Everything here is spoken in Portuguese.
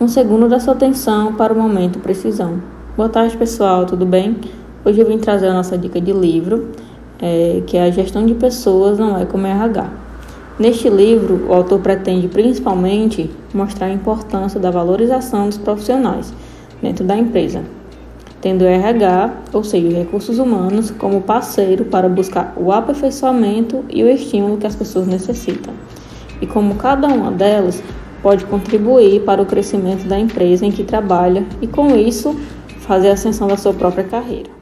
um segundo da sua atenção para o momento precisão. Boa tarde, pessoal, tudo bem? Hoje eu vim trazer a nossa dica de livro, é, que é a gestão de pessoas não é como RH. Neste livro, o autor pretende principalmente mostrar a importância da valorização dos profissionais dentro da empresa, tendo o RH, ou seja, recursos humanos, como parceiro para buscar o aperfeiçoamento e o estímulo que as pessoas necessitam, e como cada uma delas pode contribuir para o crescimento da empresa em que trabalha e, com isso, fazer a ascensão da sua própria carreira.